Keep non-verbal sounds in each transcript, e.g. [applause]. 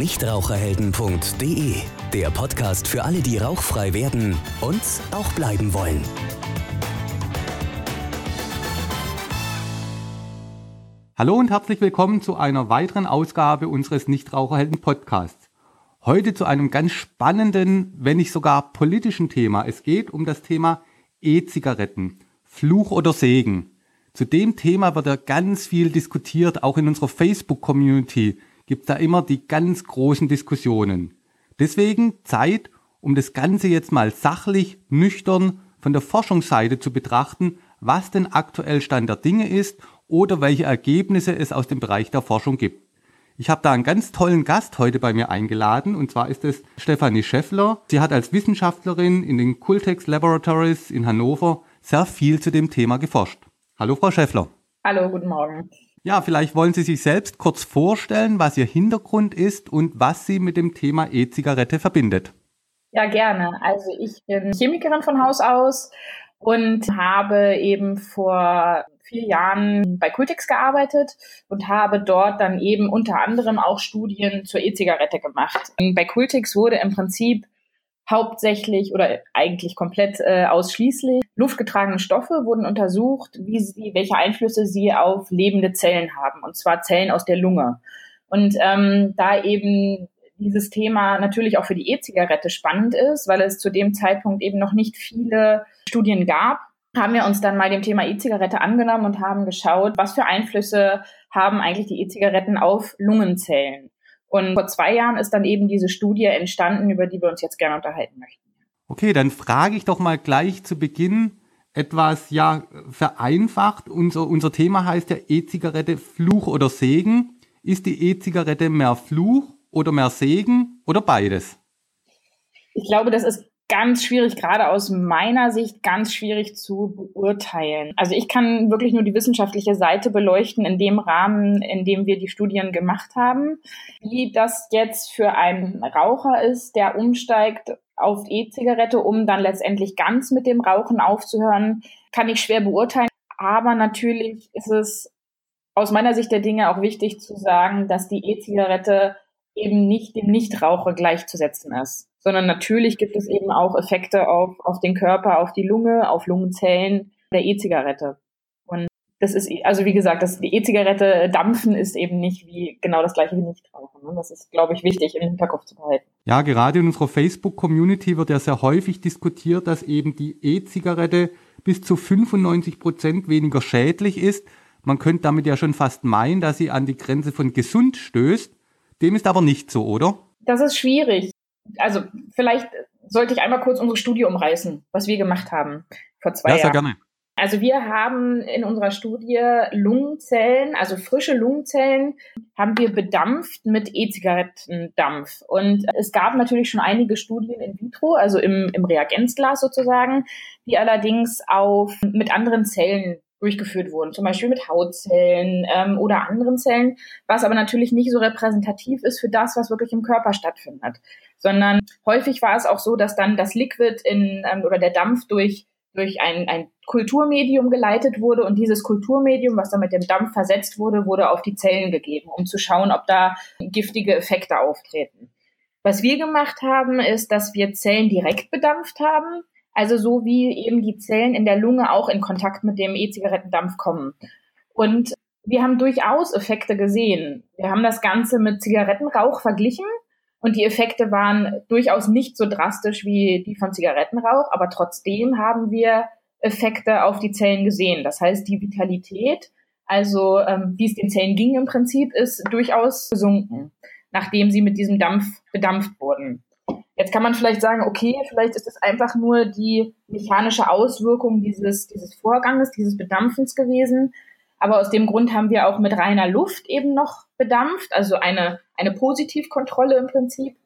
nichtraucherhelden.de, der Podcast für alle, die rauchfrei werden und auch bleiben wollen. Hallo und herzlich willkommen zu einer weiteren Ausgabe unseres Nichtraucherhelden Podcasts. Heute zu einem ganz spannenden, wenn nicht sogar politischen Thema. Es geht um das Thema E-Zigaretten. Fluch oder Segen. Zu dem Thema wird ja ganz viel diskutiert, auch in unserer Facebook-Community gibt es da immer die ganz großen Diskussionen. Deswegen Zeit, um das Ganze jetzt mal sachlich, nüchtern von der Forschungsseite zu betrachten, was denn aktuell Stand der Dinge ist oder welche Ergebnisse es aus dem Bereich der Forschung gibt. Ich habe da einen ganz tollen Gast heute bei mir eingeladen und zwar ist es Stefanie Scheffler. Sie hat als Wissenschaftlerin in den Cultex Laboratories in Hannover sehr viel zu dem Thema geforscht. Hallo Frau Scheffler. Hallo, guten Morgen. Ja, vielleicht wollen Sie sich selbst kurz vorstellen, was Ihr Hintergrund ist und was Sie mit dem Thema E-Zigarette verbindet. Ja, gerne. Also ich bin Chemikerin von Haus aus und habe eben vor vier Jahren bei Cultix gearbeitet und habe dort dann eben unter anderem auch Studien zur E-Zigarette gemacht. Bei Cultix wurde im Prinzip hauptsächlich oder eigentlich komplett äh, ausschließlich luftgetragene Stoffe wurden untersucht, wie sie, welche Einflüsse sie auf lebende Zellen haben, und zwar Zellen aus der Lunge. Und ähm, da eben dieses Thema natürlich auch für die E-Zigarette spannend ist, weil es zu dem Zeitpunkt eben noch nicht viele Studien gab, haben wir uns dann mal dem Thema E-Zigarette angenommen und haben geschaut, was für Einflüsse haben eigentlich die E-Zigaretten auf Lungenzellen. Und vor zwei Jahren ist dann eben diese Studie entstanden, über die wir uns jetzt gerne unterhalten möchten. Okay, dann frage ich doch mal gleich zu Beginn etwas ja vereinfacht. Unser, unser Thema heißt ja E-Zigarette Fluch oder Segen. Ist die E-Zigarette mehr Fluch oder mehr Segen oder beides? Ich glaube, das ist ganz schwierig, gerade aus meiner Sicht ganz schwierig zu beurteilen. Also ich kann wirklich nur die wissenschaftliche Seite beleuchten in dem Rahmen, in dem wir die Studien gemacht haben. Wie das jetzt für einen Raucher ist, der umsteigt auf E-Zigarette, um dann letztendlich ganz mit dem Rauchen aufzuhören, kann ich schwer beurteilen. Aber natürlich ist es aus meiner Sicht der Dinge auch wichtig zu sagen, dass die E-Zigarette eben nicht dem Nichtraucher gleichzusetzen ist sondern natürlich gibt es eben auch Effekte auf, auf den Körper, auf die Lunge, auf Lungenzellen der E-Zigarette. Und das ist, also wie gesagt, das, die E-Zigarette dampfen ist eben nicht wie genau das gleiche wie Nichtrauchen. Ne? Das ist, glaube ich, wichtig im Hinterkopf zu behalten. Ja, gerade in unserer Facebook-Community wird ja sehr häufig diskutiert, dass eben die E-Zigarette bis zu 95 Prozent weniger schädlich ist. Man könnte damit ja schon fast meinen, dass sie an die Grenze von gesund stößt. Dem ist aber nicht so, oder? Das ist schwierig also vielleicht sollte ich einmal kurz unsere Studie umreißen, was wir gemacht haben vor zwei ja, Jahren. Sehr gerne. Also wir haben in unserer Studie Lungenzellen, also frische Lungenzellen, haben wir bedampft mit E-Zigarettendampf. Und es gab natürlich schon einige Studien in vitro, also im, im Reagenzglas sozusagen, die allerdings auf mit anderen Zellen durchgeführt wurden, zum Beispiel mit Hautzellen ähm, oder anderen Zellen, was aber natürlich nicht so repräsentativ ist für das, was wirklich im Körper stattfindet, sondern häufig war es auch so, dass dann das Liquid in ähm, oder der Dampf durch durch ein, ein Kulturmedium geleitet wurde und dieses Kulturmedium, was dann mit dem Dampf versetzt wurde, wurde auf die Zellen gegeben, um zu schauen, ob da giftige Effekte auftreten. Was wir gemacht haben, ist, dass wir Zellen direkt bedampft haben also so wie eben die Zellen in der Lunge auch in Kontakt mit dem E-Zigarettendampf kommen. Und wir haben durchaus Effekte gesehen. Wir haben das Ganze mit Zigarettenrauch verglichen und die Effekte waren durchaus nicht so drastisch wie die von Zigarettenrauch, aber trotzdem haben wir Effekte auf die Zellen gesehen. Das heißt, die Vitalität, also ähm, wie es den Zellen ging im Prinzip, ist durchaus gesunken, nachdem sie mit diesem Dampf bedampft wurden. Jetzt kann man vielleicht sagen, okay, vielleicht ist es einfach nur die mechanische Auswirkung dieses, dieses Vorganges, dieses Bedampfens gewesen. Aber aus dem Grund haben wir auch mit reiner Luft eben noch bedampft, also eine, eine Positivkontrolle im Prinzip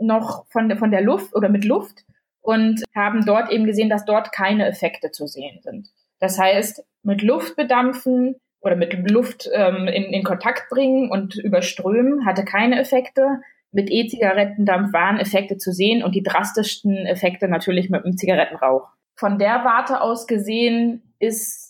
noch von, von der Luft oder mit Luft und haben dort eben gesehen, dass dort keine Effekte zu sehen sind. Das heißt, mit Luft bedampfen oder mit Luft ähm, in, in Kontakt bringen und überströmen hatte keine Effekte mit E-Zigarettendampf waren Effekte zu sehen und die drastischsten Effekte natürlich mit dem Zigarettenrauch. Von der Warte aus gesehen ist,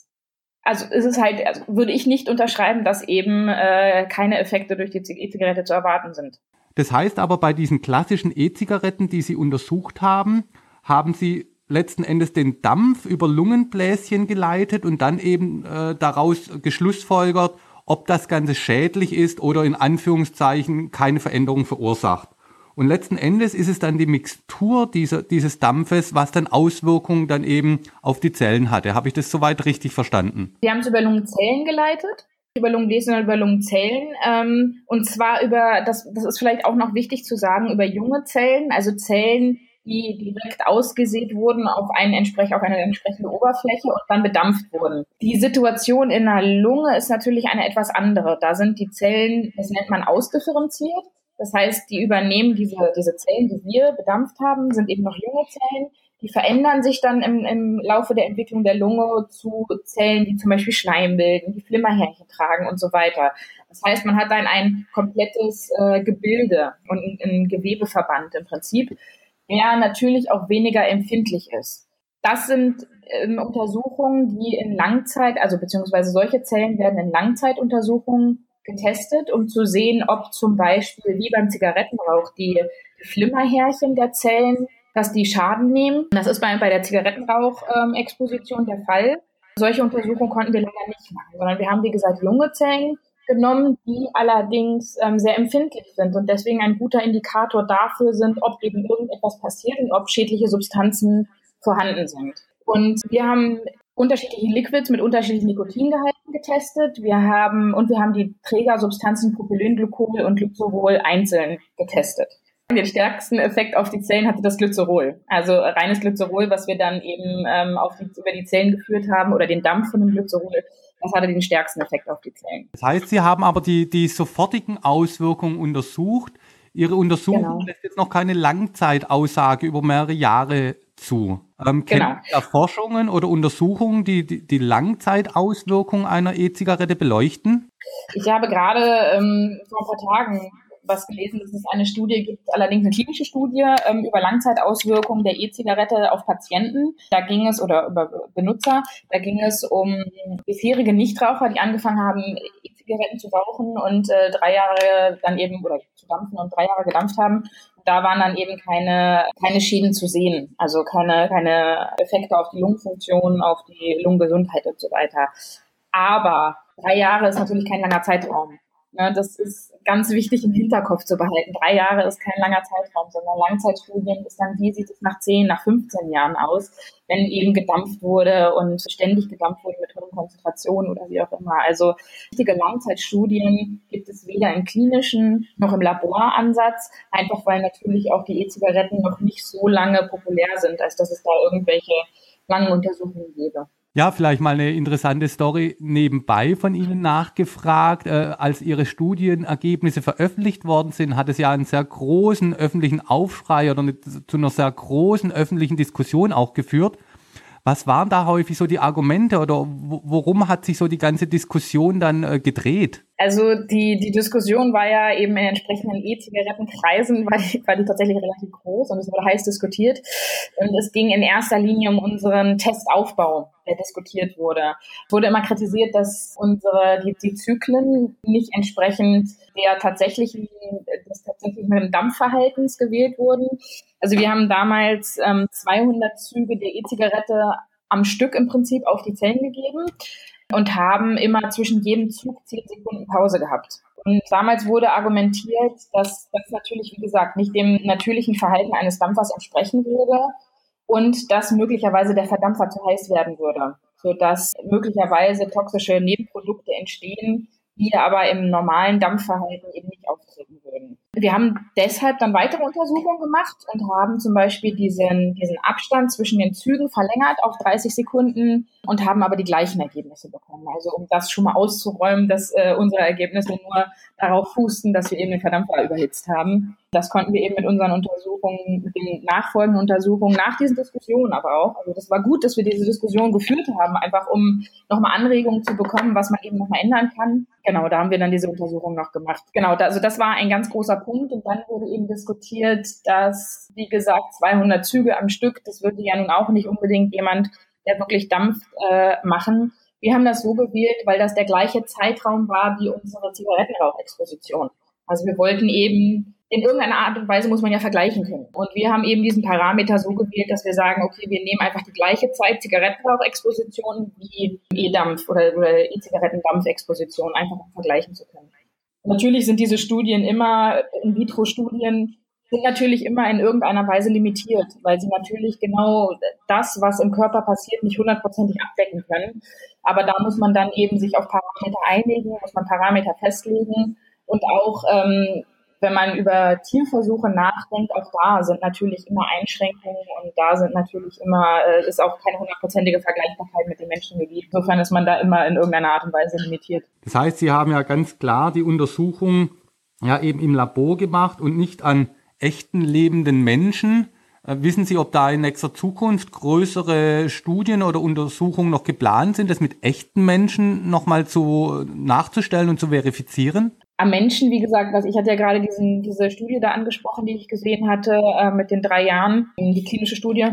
also ist es halt, also würde ich nicht unterschreiben, dass eben äh, keine Effekte durch die E-Zigarette zu erwarten sind. Das heißt aber, bei diesen klassischen E-Zigaretten, die Sie untersucht haben, haben Sie letzten Endes den Dampf über Lungenbläschen geleitet und dann eben äh, daraus geschlussfolgert, ob das Ganze schädlich ist oder in Anführungszeichen keine Veränderung verursacht. Und letzten Endes ist es dann die Mixtur dieser, dieses Dampfes, was dann Auswirkungen dann eben auf die Zellen hatte. Habe ich das soweit richtig verstanden? Sie haben es über Lungenzellen geleitet, über Lungenbläschen und über Lungenzellen. Ähm, und zwar über, das, das ist vielleicht auch noch wichtig zu sagen, über junge Zellen, also Zellen, die direkt ausgesät wurden auf, einen entsprech auf eine entsprechende Oberfläche und dann bedampft wurden. Die Situation in der Lunge ist natürlich eine etwas andere. Da sind die Zellen, das nennt man ausdifferenziert. Das heißt, die übernehmen diese, diese Zellen, die wir bedampft haben, sind eben noch junge Zellen. Die verändern sich dann im, im Laufe der Entwicklung der Lunge zu Zellen, die zum Beispiel Schleim bilden, die Flimmerhärchen tragen und so weiter. Das heißt, man hat dann ein komplettes äh, Gebilde und ein, ein Gewebeverband im Prinzip, der natürlich auch weniger empfindlich ist. Das sind ähm, Untersuchungen, die in Langzeit, also beziehungsweise solche Zellen werden in Langzeituntersuchungen getestet, um zu sehen, ob zum Beispiel wie beim Zigarettenrauch die, Flimmerhärchen der Zellen, dass die Schaden nehmen. Das ist bei, bei der Zigarettenrauchexposition ähm, der Fall. Solche Untersuchungen konnten wir leider nicht machen, sondern wir haben, wie gesagt, junge Zellen genommen, die allerdings ähm, sehr empfindlich sind und deswegen ein guter Indikator dafür sind, ob eben irgendetwas passiert und ob schädliche Substanzen vorhanden sind. Und wir haben unterschiedliche Liquids mit unterschiedlichen Nikotingehalten getestet. Wir haben und wir haben die Trägersubstanzen Propylenglykol und Glycerol einzeln getestet. Den stärksten Effekt auf die Zellen hatte das Glycerol. Also reines Glycerol, was wir dann eben ähm, auf die, über die Zellen geführt haben oder den Dampf von dem Glycerol, das hatte den stärksten Effekt auf die Zellen. Das heißt, Sie haben aber die, die sofortigen Auswirkungen untersucht. Ihre Untersuchung genau. lässt jetzt noch keine Langzeitaussage über mehrere Jahre zu. Ähm, genau. Kennt Forschungen oder Untersuchungen, die, die, die Langzeitauswirkungen einer E-Zigarette beleuchten? Ich habe gerade ähm, vor ein paar Tagen was gelesen, dass es eine Studie gibt, allerdings eine klinische Studie ähm, über Langzeitauswirkungen der E-Zigarette auf Patienten. Da ging es, oder über Benutzer, da ging es um bisherige Nichtraucher, die angefangen haben, E-Zigaretten zu rauchen und äh, drei Jahre dann eben, oder zu dampfen und drei Jahre gedampft haben. Da waren dann eben keine, keine Schäden zu sehen, also keine, keine Effekte auf die Lungenfunktion, auf die Lungengesundheit und so weiter. Aber drei Jahre ist natürlich kein langer Zeitraum. Ne, das ist ganz wichtig im Hinterkopf zu behalten. Drei Jahre ist kein langer Zeitraum, sondern Langzeitstudien ist dann, wie sieht es nach 10, nach 15 Jahren aus, wenn eben gedampft wurde und ständig gedampft wurde mit hohen Konzentrationen oder wie auch immer. Also wichtige Langzeitstudien gibt es weder im klinischen noch im Laboransatz, einfach weil natürlich auch die E-Zigaretten noch nicht so lange populär sind, als dass es da irgendwelche langen Untersuchungen gäbe. Ja, vielleicht mal eine interessante Story nebenbei von Ihnen nachgefragt. Äh, als Ihre Studienergebnisse veröffentlicht worden sind, hat es ja einen sehr großen öffentlichen Aufschrei oder eine, zu einer sehr großen öffentlichen Diskussion auch geführt. Was waren da häufig so die Argumente oder worum hat sich so die ganze Diskussion dann äh, gedreht? Also die, die Diskussion war ja eben in entsprechenden E-Zigarettenkreisen, war die, war die tatsächlich relativ groß und es wurde heiß diskutiert. Und es ging in erster Linie um unseren Testaufbau, der diskutiert wurde. Es wurde immer kritisiert, dass unsere, die, die Zyklen nicht entsprechend der tatsächlichen, des tatsächlichen Dampfverhaltens gewählt wurden. Also wir haben damals ähm, 200 Züge der E-Zigarette am Stück im Prinzip auf die Zellen gegeben und haben immer zwischen jedem Zug zehn Sekunden Pause gehabt. Und damals wurde argumentiert, dass das natürlich, wie gesagt, nicht dem natürlichen Verhalten eines Dampfers entsprechen würde und dass möglicherweise der Verdampfer zu heiß werden würde, sodass möglicherweise toxische Nebenprodukte entstehen, die aber im normalen Dampfverhalten eben nicht auftreten würden. Wir haben deshalb dann weitere Untersuchungen gemacht und haben zum Beispiel diesen, diesen Abstand zwischen den Zügen verlängert auf 30 Sekunden und haben aber die gleichen Ergebnisse bekommen. Also um das schon mal auszuräumen, dass äh, unsere Ergebnisse nur darauf fußten, dass wir eben den Verdampfer überhitzt haben. Das konnten wir eben mit unseren Untersuchungen, mit den nachfolgenden Untersuchungen, nach diesen Diskussionen aber auch. Also das war gut, dass wir diese Diskussion geführt haben, einfach um nochmal Anregungen zu bekommen, was man eben nochmal ändern kann. Genau, da haben wir dann diese Untersuchung noch gemacht. Genau, da, also das war ein ganz großer Punkt. Und dann wurde eben diskutiert, dass, wie gesagt, 200 Züge am Stück, das würde ja nun auch nicht unbedingt jemand, der wirklich dampft, äh, machen. Wir haben das so gewählt, weil das der gleiche Zeitraum war wie unsere Zigarettenrauchexposition. Also wir wollten eben in irgendeiner Art und Weise muss man ja vergleichen können. Und wir haben eben diesen Parameter so gewählt, dass wir sagen, okay, wir nehmen einfach die gleiche Zeit Zigarettenrauchexposition wie E-Dampf oder, oder E-Zigarettendampfexposition, einfach um vergleichen zu können. Natürlich sind diese Studien immer In-vitro-Studien, sind natürlich immer in irgendeiner Weise limitiert, weil sie natürlich genau das, was im Körper passiert, nicht hundertprozentig abdecken können. Aber da muss man dann eben sich auf Parameter einigen, muss man Parameter festlegen und auch ähm, wenn man über Tierversuche nachdenkt, auch da sind natürlich immer Einschränkungen und da sind natürlich immer, äh, ist auch keine hundertprozentige Vergleichbarkeit mit den Menschen gegeben. Insofern ist man da immer in irgendeiner Art und Weise limitiert. Das heißt, Sie haben ja ganz klar die Untersuchung ja eben im Labor gemacht und nicht an echten lebenden Menschen. Äh, wissen Sie, ob da in nächster Zukunft größere Studien oder Untersuchungen noch geplant sind, das mit echten Menschen nochmal zu nachzustellen und zu verifizieren? Am Menschen, wie gesagt, was ich hatte ja gerade diesen, diese Studie da angesprochen, die ich gesehen hatte äh, mit den drei Jahren, die klinische Studie.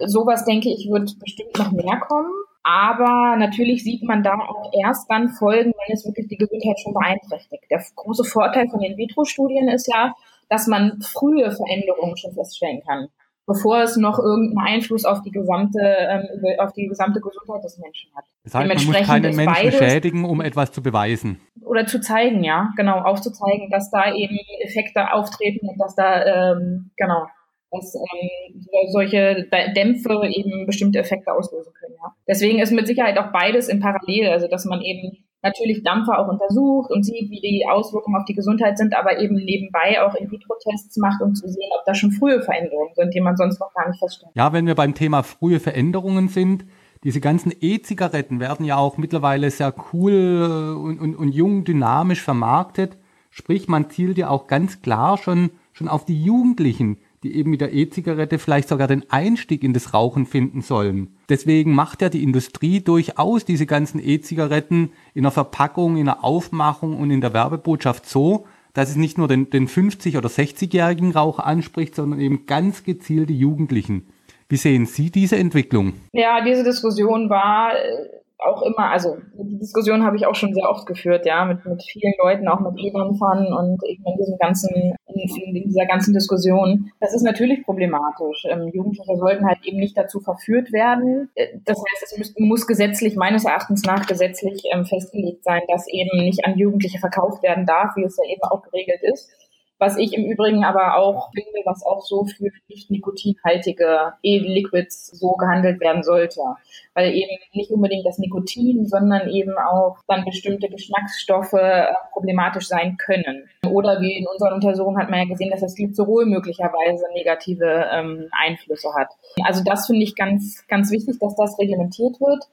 Sowas denke ich wird bestimmt noch mehr kommen. Aber natürlich sieht man da auch erst dann Folgen, wenn es wirklich die Gesundheit schon beeinträchtigt. Der große Vorteil von In-vitro-Studien ist ja, dass man frühe Veränderungen schon feststellen kann bevor es noch irgendeinen Einfluss auf die gesamte, ähm, auf die gesamte Gesundheit des Menschen hat. Das heißt, man muss keine Menschen beides, schädigen, um etwas zu beweisen. Oder zu zeigen, ja, genau, aufzuzeigen, dass da eben Effekte auftreten und dass da, ähm, genau, dass ähm, solche Dämpfe eben bestimmte Effekte auslösen können. Ja. Deswegen ist mit Sicherheit auch beides in Parallel, also dass man eben natürlich Dampfer auch untersucht und sieht, wie die Auswirkungen auf die Gesundheit sind, aber eben nebenbei auch In-vitro-Tests macht, um zu sehen, ob da schon frühe Veränderungen sind, die man sonst noch gar nicht feststellt. Ja, wenn wir beim Thema frühe Veränderungen sind, diese ganzen E-Zigaretten werden ja auch mittlerweile sehr cool äh, und, und, und jung, dynamisch vermarktet. Sprich, man zielt ja auch ganz klar schon, schon auf die Jugendlichen, die eben mit der E-Zigarette vielleicht sogar den Einstieg in das Rauchen finden sollen. Deswegen macht ja die Industrie durchaus diese ganzen E-Zigaretten in der Verpackung, in der Aufmachung und in der Werbebotschaft so, dass es nicht nur den, den 50- oder 60-jährigen Raucher anspricht, sondern eben ganz gezielt die Jugendlichen. Wie sehen Sie diese Entwicklung? Ja, diese Diskussion war äh, auch immer, also die Diskussion habe ich auch schon sehr oft geführt, ja, mit, mit vielen Leuten, auch mit E-Dampfern und eben in diesem ganzen, in, in, dieser ganzen Diskussion. Das ist natürlich problematisch. Ähm, Jugendliche sollten halt eben nicht dazu verführt werden. Äh, das heißt, es muss, muss gesetzlich, meines Erachtens nach gesetzlich ähm, festgelegt sein, dass eben nicht an Jugendliche verkauft werden darf, wie es ja eben auch geregelt ist. Was ich im Übrigen aber auch finde, was auch so für nicht nikotinhaltige E-Liquids so gehandelt werden sollte. Weil eben nicht unbedingt das Nikotin, sondern eben auch dann bestimmte Geschmacksstoffe äh, problematisch sein können. Oder wie in unseren Untersuchungen hat man ja gesehen, dass das Glycerol möglicherweise negative ähm, Einflüsse hat. Also das finde ich ganz, ganz wichtig, dass das reglementiert wird.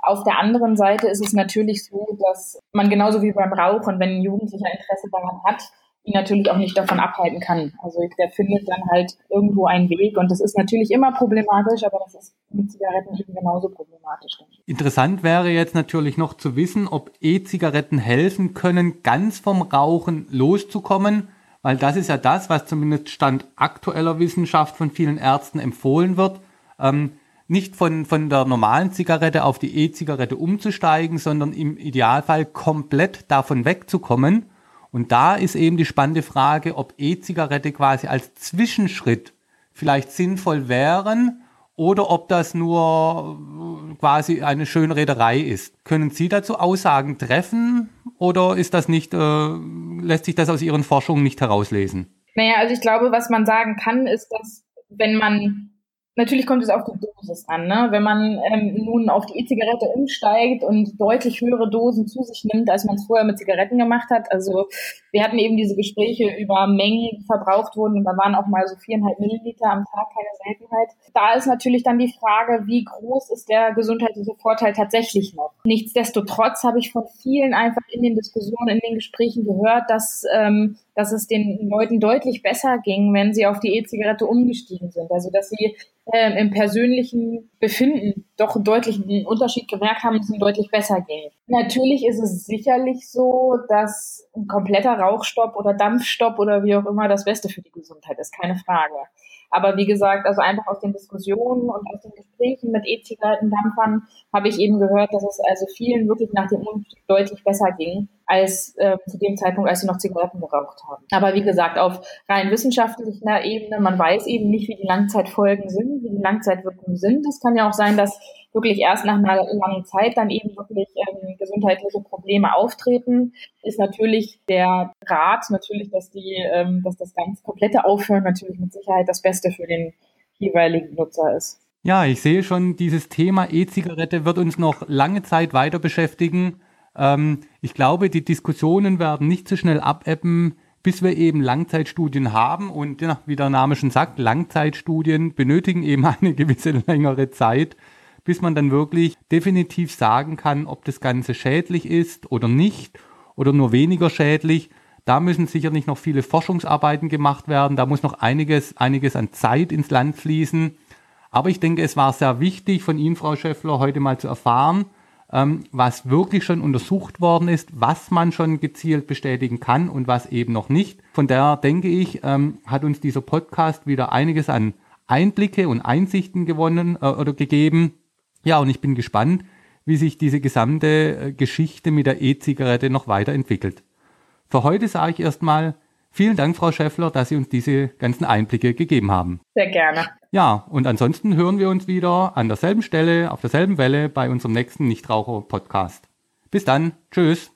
Auf der anderen Seite ist es natürlich so, dass man genauso wie beim Rauchen, wenn ein Jugendlicher Interesse daran hat, ihn natürlich auch nicht davon abhalten kann. Also der findet dann halt irgendwo einen Weg und das ist natürlich immer problematisch, aber das ist mit Zigaretten eben genauso problematisch. Interessant wäre jetzt natürlich noch zu wissen, ob E-Zigaretten helfen können, ganz vom Rauchen loszukommen, weil das ist ja das, was zumindest Stand aktueller Wissenschaft von vielen Ärzten empfohlen wird. Ähm, nicht von, von der normalen Zigarette auf die E-Zigarette umzusteigen, sondern im Idealfall komplett davon wegzukommen. Und da ist eben die spannende Frage, ob E-Zigarette quasi als Zwischenschritt vielleicht sinnvoll wären oder ob das nur äh, quasi eine Schönrederei ist. Können Sie dazu Aussagen treffen oder ist das nicht, äh, lässt sich das aus Ihren Forschungen nicht herauslesen? Naja, also ich glaube, was man sagen kann, ist, dass wenn man Natürlich kommt es auf die Dosis an. Ne? Wenn man ähm, nun auf die E-Zigarette umsteigt und deutlich höhere Dosen zu sich nimmt, als man es vorher mit Zigaretten gemacht hat. Also wir hatten eben diese Gespräche über Mengen, die verbraucht wurden und da waren auch mal so viereinhalb Milliliter am Tag keine Seltenheit. Da ist natürlich dann die Frage, wie groß ist der gesundheitliche Vorteil tatsächlich noch? Nichtsdestotrotz habe ich von vielen einfach in den Diskussionen, in den Gesprächen gehört, dass ähm, dass es den Leuten deutlich besser ging, wenn sie auf die E-Zigarette umgestiegen sind. Also dass sie äh, im persönlichen Befinden doch einen deutlichen Unterschied gemerkt haben, dass es ihnen deutlich besser ging. Natürlich ist es sicherlich so, dass ein kompletter Rauchstopp oder Dampfstopp oder wie auch immer das Beste für die Gesundheit ist, keine Frage. Aber wie gesagt, also einfach aus den Diskussionen und aus den Gesprächen mit E-Zigarettendampfern habe ich eben gehört, dass es also vielen wirklich nach dem Umstieg deutlich besser ging als äh, zu dem Zeitpunkt, als sie noch Zigaretten geraucht haben. Aber wie gesagt, auf rein wissenschaftlicher Ebene, man weiß eben nicht, wie die Langzeitfolgen sind, wie die Langzeitwirkungen sind. Es kann ja auch sein, dass wirklich erst nach einer langen Zeit dann eben wirklich ähm, gesundheitliche Probleme auftreten, ist natürlich der Rat natürlich, dass die, ähm, dass das ganz komplette Aufhören natürlich mit Sicherheit das Beste für den jeweiligen Nutzer ist. Ja, ich sehe schon, dieses Thema E-Zigarette wird uns noch lange Zeit weiter beschäftigen. Ähm, ich glaube, die Diskussionen werden nicht so schnell abebben, bis wir eben Langzeitstudien haben. Und ja, wie der Name schon sagt, Langzeitstudien benötigen eben [laughs] eine gewisse längere Zeit, bis man dann wirklich definitiv sagen kann, ob das Ganze schädlich ist oder nicht oder nur weniger schädlich. Da müssen sicherlich noch viele Forschungsarbeiten gemacht werden. Da muss noch einiges, einiges an Zeit ins Land fließen. Aber ich denke, es war sehr wichtig von Ihnen, Frau Schäffler, heute mal zu erfahren, ähm, was wirklich schon untersucht worden ist, was man schon gezielt bestätigen kann und was eben noch nicht. Von daher denke ich, ähm, hat uns dieser Podcast wieder einiges an Einblicke und Einsichten gewonnen äh, oder gegeben. Ja, und ich bin gespannt, wie sich diese gesamte äh, Geschichte mit der E-Zigarette noch weiterentwickelt. Für heute sage ich erstmal vielen Dank, Frau Schäffler, dass Sie uns diese ganzen Einblicke gegeben haben. Sehr gerne. Ja, und ansonsten hören wir uns wieder an derselben Stelle, auf derselben Welle bei unserem nächsten Nichtraucher-Podcast. Bis dann. Tschüss.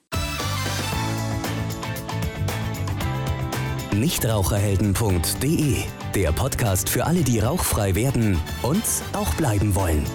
Nichtraucherhelden.de Der Podcast für alle, die rauchfrei werden und auch bleiben wollen.